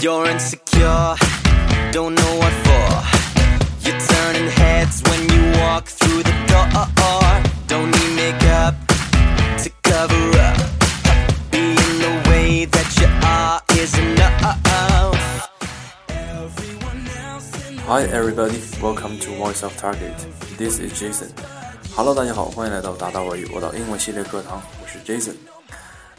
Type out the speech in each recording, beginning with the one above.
You're insecure, don't know what for. You're turning heads when you walk through the door. Don't need makeup to cover up. Being the way that you are is enough. Everyone else in Hi everybody, welcome to Voice of Target. This is Jason. Hello，大家好，欢迎来到达达外语我的英文系列课堂，我是 Jason。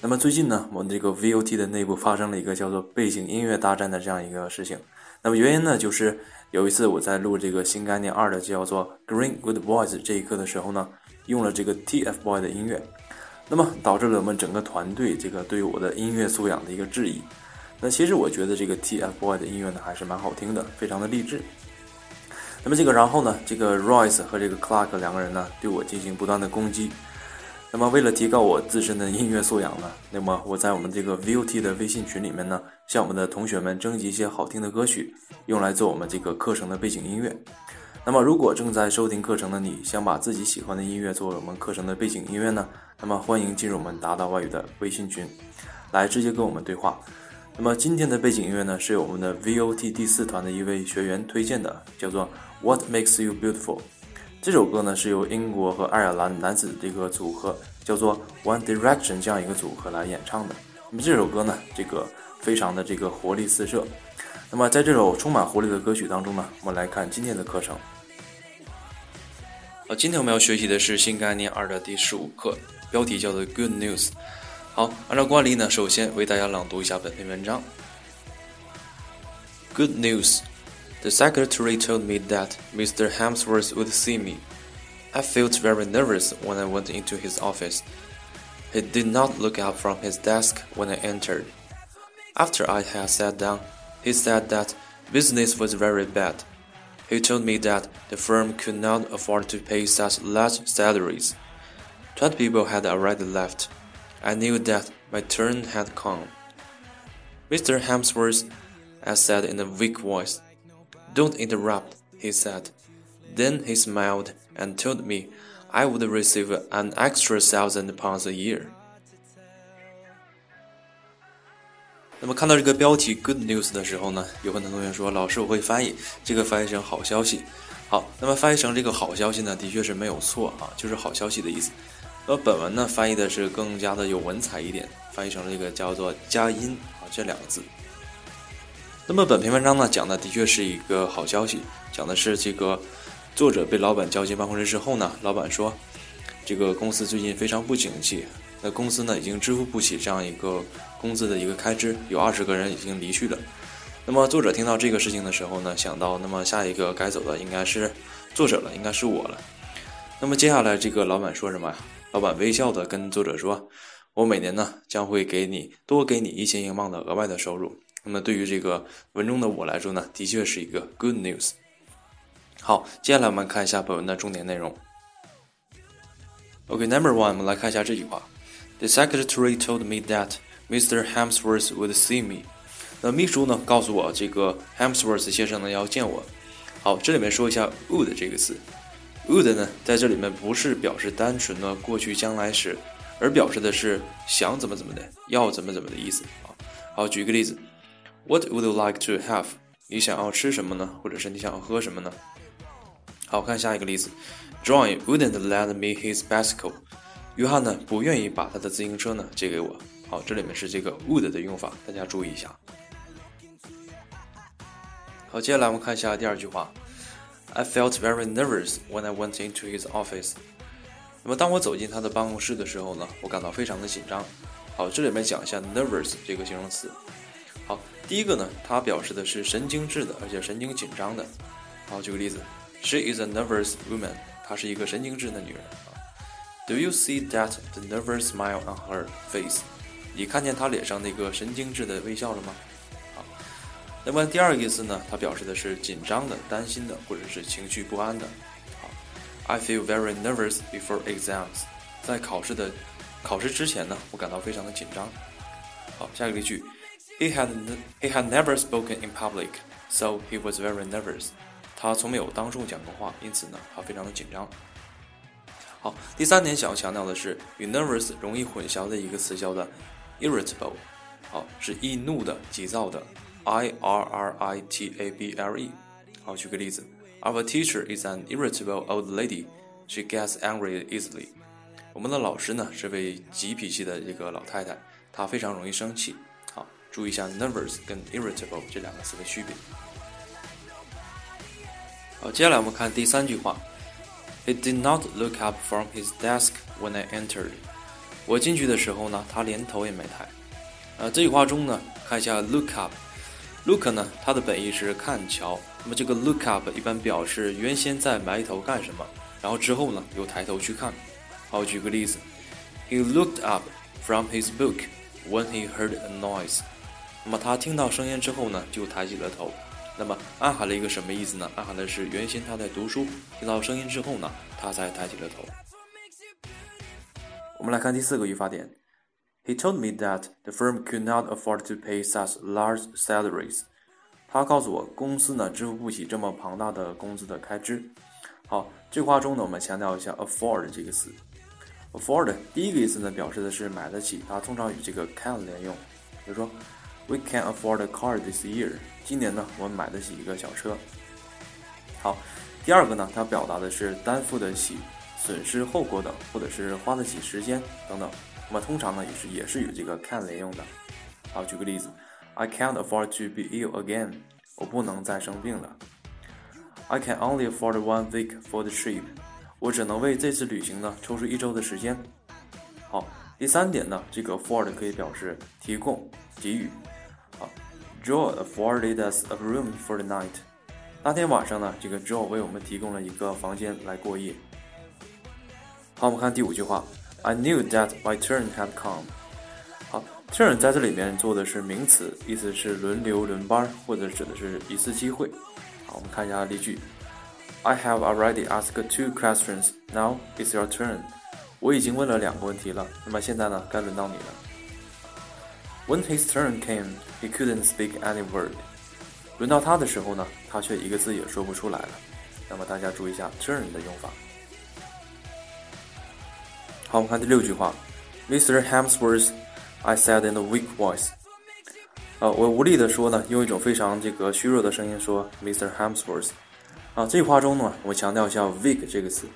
那么最近呢，我们这个 VOT 的内部发生了一个叫做背景音乐大战的这样一个事情。那么原因呢，就是有一次我在录这个新概念二的叫做 Green Good Boys 这一课的时候呢，用了这个 TFBOYS 的音乐，那么导致了我们整个团队这个对我的音乐素养的一个质疑。那其实我觉得这个 TFBOYS 的音乐呢还是蛮好听的，非常的励志。那么这个然后呢，这个 Royce 和这个 Clark 两个人呢对我进行不断的攻击。那么为了提高我自身的音乐素养呢，那么我在我们这个 VOT 的微信群里面呢，向我们的同学们征集一些好听的歌曲，用来做我们这个课程的背景音乐。那么如果正在收听课程的你，想把自己喜欢的音乐作为我们课程的背景音乐呢，那么欢迎进入我们达达外语的微信群，来直接跟我们对话。那么今天的背景音乐呢，是由我们的 VOT 第四团的一位学员推荐的，叫做 What Makes You Beautiful。这首歌呢是由英国和爱尔兰男子这个组合叫做 One Direction 这样一个组合来演唱的。那么这首歌呢，这个非常的这个活力四射。那么在这首充满活力的歌曲当中呢，我们来看今天的课程。好，今天我们要学习的是新概念二的第十五课，标题叫做 Good News。好，按照惯例呢，首先为大家朗读一下本篇文章。Good news. The secretary told me that Mr. Hemsworth would see me. I felt very nervous when I went into his office. He did not look up from his desk when I entered. After I had sat down, he said that business was very bad. He told me that the firm could not afford to pay such large salaries. Twenty people had already left. I knew that my turn had come. Mr. Hemsworth, I said in a weak voice, don't interrupt, he said. Then he smiled and told me I would receive an extra thousand pounds a year. 那么看到这个标题 “Good News” 的时候呢，有很多同学说：“老师，我会翻译，这个翻译成好消息。”好，那么翻译成这个好消息呢，的确是没有错啊，就是好消息的意思。那么本文呢，翻译的是更加的有文采一点，翻译成了一个叫做“佳音”啊这两个字。那么本篇文章呢，讲的的确是一个好消息，讲的是这个作者被老板叫进办公室之后呢，老板说，这个公司最近非常不景气，那公司呢已经支付不起这样一个工资的一个开支，有二十个人已经离去了。那么作者听到这个事情的时候呢，想到那么下一个该走的应该是作者了，应该是我了。那么接下来这个老板说什么呀？老板微笑的跟作者说，我每年呢将会给你多给你一千英镑的额外的收入。那么对于这个文中的我来说呢，的确是一个 good news。好，接下来我们看一下本文的重点内容。OK，Number one，我们来看一下这句话：The secretary told me that Mr. Hemsworth would see me。那秘书呢告诉我，这个 Hemsworth 先生呢要见我。好，这里面说一下 would 这个词，would 呢在这里面不是表示单纯的过去将来时，而表示的是想怎么怎么的，要怎么怎么的意思啊。好，举一个例子。What would you like to have？你想要吃什么呢？或者是你想要喝什么呢？好看下一个例子，John wouldn't lend me his bicycle。约翰呢不愿意把他的自行车呢借给我。好，这里面是这个 would 的用法，大家注意一下。好，接下来我们看一下第二句话，I felt very nervous when I went into his office。那么当我走进他的办公室的时候呢，我感到非常的紧张。好，这里面讲一下 nervous 这个形容词。好，第一个呢，它表示的是神经质的，而且神经紧张的。好，举个例子，She is a nervous woman。她是一个神经质的女人啊。Do you see that the nervous smile on her face？你看见她脸上那个神经质的微笑了吗？好，那么第二个意思呢，它表示的是紧张的、担心的，或者是情绪不安的。好，I feel very nervous before exams。在考试的考试之前呢，我感到非常的紧张。好，下一个例句。He had he had never spoken in public, so he was very nervous. 他从没有当众讲过话，因此呢，他非常的紧张。好，第三点想要强调的是，与 nervous 容易混淆的一个词叫做 irritable。好，是易怒的、急躁的 I R R I T A B L E。好，举个例子，Our teacher is an irritable old lady. She gets angry easily. 我们的老师呢是位急脾气的一个老太太，她非常容易生气。注意一下 nervous 跟 irritable 这两个词的区别。好，接下来我们看第三句话。He did not look up from his desk when I entered. 我进去的时候呢，他连头也没抬。呃，这句话中呢，看一下 look up。look 呢，它的本意是看瞧。那么这个 look up 一般表示原先在埋头干什么，然后之后呢又抬头去看。好，举个例子，He looked up from his book when he heard a noise。那么他听到声音之后呢，就抬起了头。那么暗含了一个什么意思呢？暗含的是原先他在读书，听到声音之后呢，他才抬起了头。我们来看第四个语法点。He told me that the firm could not afford to pay such large salaries. 他告诉我，公司呢支付不起这么庞大的工资的开支。好，这句话中呢，我们强调一下 afford 这个词。afford 第一个意思呢，表示的是买得起，它通常与这个 can 连用。比如说，We can afford a car this year. 今年呢，我们买得起一个小车。好，第二个呢，它表达的是担负得起。损失后果等，或者是花得起时间等等，那么通常呢也是也是与这个 can 连用的。好，举个例子，I can't afford to be ill again，我不能再生病了。I can only afford one week for the trip，我只能为这次旅行呢抽出一周的时间。好，第三点呢，这个 afford 可以表示提供、给予。，Joe afforded us a room for the night，那天晚上呢，这个 Joe 为我们提供了一个房间来过夜。好，我们看第五句话，I knew that my turn had come。好，turn 在这里面做的是名词，意思是轮流、轮班，或者指的是一次机会。好，我们看一下例句，I have already asked two questions. Now it's your turn。我已经问了两个问题了，那么现在呢，该轮到你了。When his turn came, he couldn't speak any word。轮到他的时候呢，他却一个字也说不出来了。那么大家注意一下 turn 的用法。好，我们看第六句话，Mr. Hamsworth，I said in a weak voice。啊，我无力的说呢，用一种非常这个虚弱的声音说，Mr. Hamsworth。啊，这句话中呢，我强调一下 weak 这个词。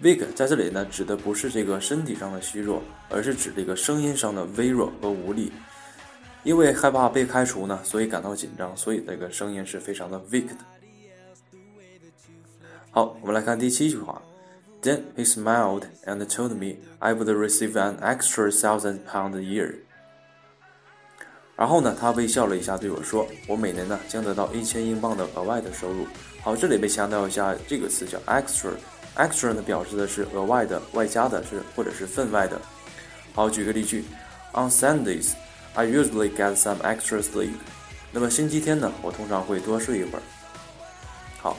weak 在这里呢，指的不是这个身体上的虚弱，而是指这个声音上的微弱和无力。因为害怕被开除呢，所以感到紧张，所以这个声音是非常的 weak 的。好，我们来看第七句话。Then he smiled and told me I would receive an extra thousand pound a year。然后呢，他微笑了一下，对我说：“我每年呢将得到一千英镑的额外的收入。”好，这里被强调一下这个词叫 extra。extra 呢表示的是额外的、外加的，是或者是分外的。好，举个例句：On Sundays, I usually get some extra sleep。那么星期天呢，我通常会多睡一会儿。好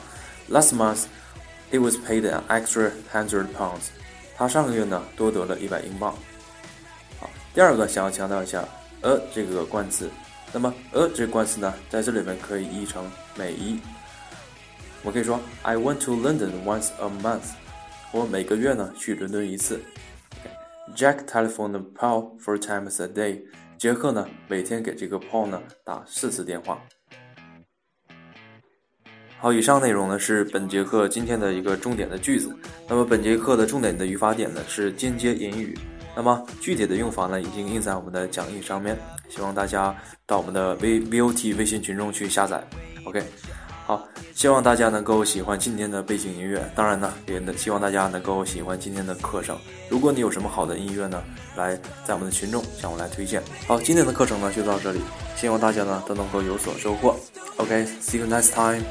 ，Last month。He was paid an extra hundred pounds。他上个月呢多得了一百英镑。好，第二个想要强调一下 a 这个冠词。那么 a 这个冠词呢，在这里面可以译成每一。我可以说 I went to London once a month。我每个月呢去伦敦一次。Jack telephoned Paul four times a day。杰克呢每天给这个 Paul 呢打四次电话。好，以上内容呢是本节课今天的一个重点的句子。那么本节课的重点的语法点呢是间接引语。那么具体的用法呢已经印在我们的讲义上面，希望大家到我们的 V V O T 微信群中去下载。OK，好，希望大家能够喜欢今天的背景音乐。当然呢，也能希望大家能够喜欢今天的课程。如果你有什么好的音乐呢，来在我们的群众向我来推荐。好，今天的课程呢就到这里，希望大家呢都能够有所收获。OK，see you next time。